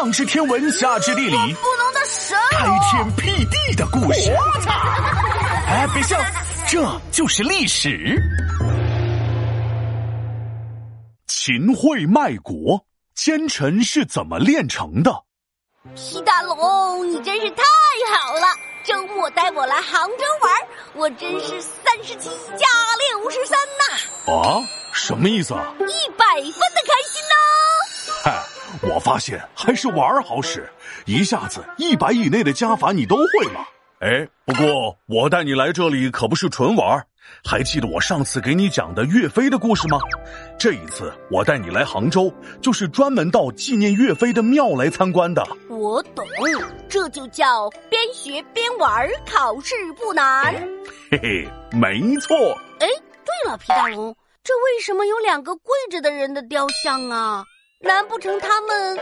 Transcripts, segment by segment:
上知天文，下知地理，不能的神开天辟地的故事。哎，别笑，这就是历史。秦桧卖国，奸臣是怎么炼成的？皮大龙，你真是太好了！周末带我来杭州玩，我真是三十七加六十三呐！啊，什么意思啊？一百分的开我发现还是玩好使，一下子一百以内的加法你都会吗？哎，不过我带你来这里可不是纯玩，还记得我上次给你讲的岳飞的故事吗？这一次我带你来杭州，就是专门到纪念岳飞的庙来参观的。我懂，这就叫边学边玩，考试不难。嘿嘿，没错。哎，对了，皮大龙，这为什么有两个跪着的人的雕像啊？难不成他们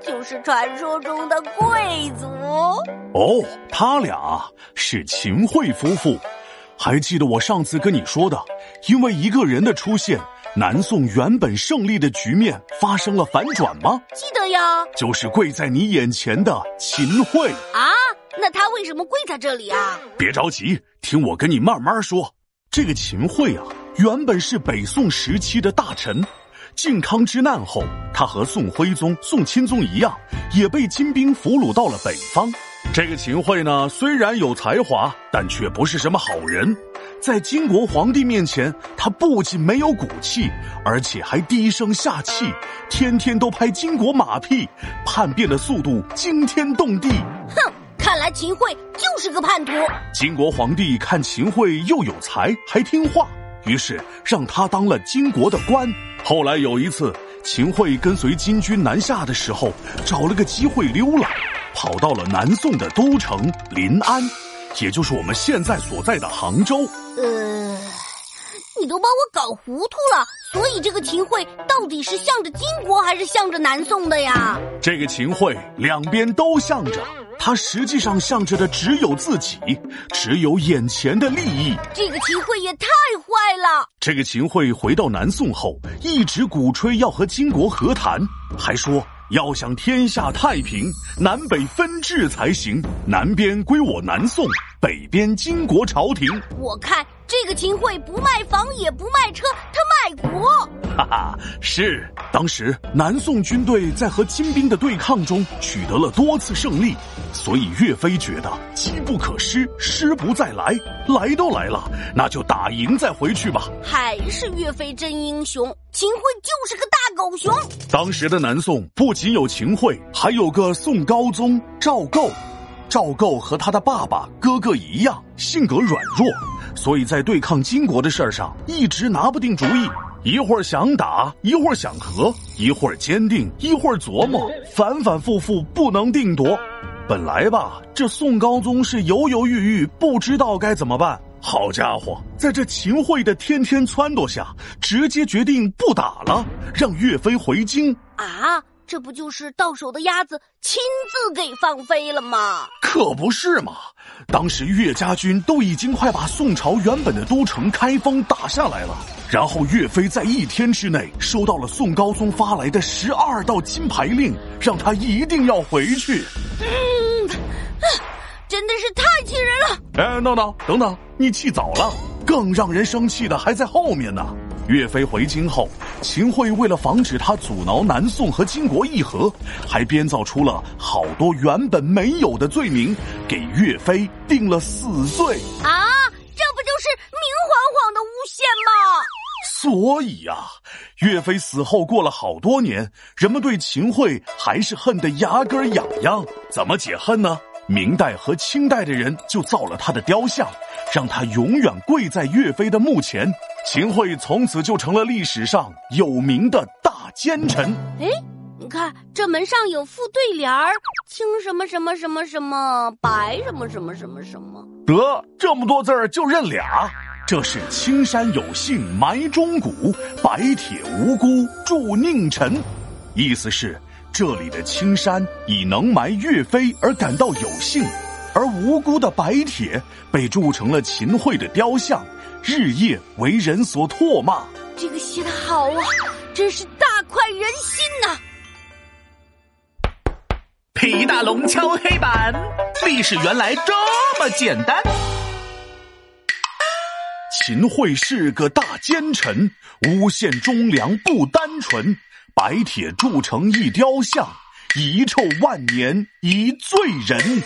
就是传说中的贵族？哦，他俩是秦桧夫妇。还记得我上次跟你说的，因为一个人的出现，南宋原本胜利的局面发生了反转吗？记得呀，就是跪在你眼前的秦桧啊。那他为什么跪在这里啊？别着急，听我跟你慢慢说。这个秦桧啊，原本是北宋时期的大臣。靖康之难后，他和宋徽宗、宋钦宗一样，也被金兵俘虏到了北方。这个秦桧呢，虽然有才华，但却不是什么好人。在金国皇帝面前，他不仅没有骨气，而且还低声下气，天天都拍金国马屁，叛变的速度惊天动地。哼，看来秦桧就是个叛徒。金国皇帝看秦桧又有才，还听话，于是让他当了金国的官。后来有一次，秦桧跟随金军南下的时候，找了个机会溜了，跑到了南宋的都城临安，也就是我们现在所在的杭州。呃，你都把我搞糊涂了。所以这个秦桧到底是向着金国还是向着南宋的呀？这个秦桧两边都向着。他实际上向着的只有自己，只有眼前的利益。这个秦桧也太坏了。这个秦桧回到南宋后，一直鼓吹要和金国和谈，还说要想天下太平，南北分治才行。南边归我南宋，北边金国朝廷。我看这个秦桧不卖房也不卖车，他卖国。哈哈，是当时南宋军队在和金兵的对抗中取得了多次胜利，所以岳飞觉得机不可失，失不再来，来都来了，那就打赢再回去吧。还是岳飞真英雄，秦桧就是个大狗熊。当时的南宋不仅有秦桧，还有个宋高宗赵构。赵构和他的爸爸、哥哥一样，性格软弱，所以在对抗金国的事儿上一直拿不定主意。一会儿想打，一会儿想和，一会儿坚定，一会儿琢磨，反反复复不能定夺。本来吧，这宋高宗是犹犹豫豫，不知道该怎么办。好家伙，在这秦桧的天天撺掇下，直接决定不打了，让岳飞回京啊。这不就是到手的鸭子亲自给放飞了吗？可不是嘛！当时岳家军都已经快把宋朝原本的都城开封打下来了，然后岳飞在一天之内收到了宋高宗发来的十二道金牌令，让他一定要回去。嗯，真的是太气人了！哎，闹闹，等等，你气早了，更让人生气的还在后面呢。岳飞回京后，秦桧为了防止他阻挠南宋和金国议和，还编造出了好多原本没有的罪名，给岳飞定了死罪。啊，这不就是明晃晃的诬陷吗？所以呀，岳飞死后过了好多年，人们对秦桧还是恨得牙根痒痒。怎么解恨呢？明代和清代的人就造了他的雕像，让他永远跪在岳飞的墓前。秦桧从此就成了历史上有名的大奸臣。哎，你看这门上有副对联儿：“青什么什么什么什么，白什么什么什么什么。”得这么多字儿就认俩，这是青山有幸埋忠骨，白铁无辜铸佞臣。意思是这里的青山以能埋岳飞而感到有幸，而无辜的白铁被铸成了秦桧的雕像。日夜为人所唾骂，这个写的好啊，真是大快人心呐！皮大龙敲黑板，历史原来这么简单。秦桧是个大奸臣，诬陷忠良不单纯，白铁铸成一雕像，遗臭万年一罪人。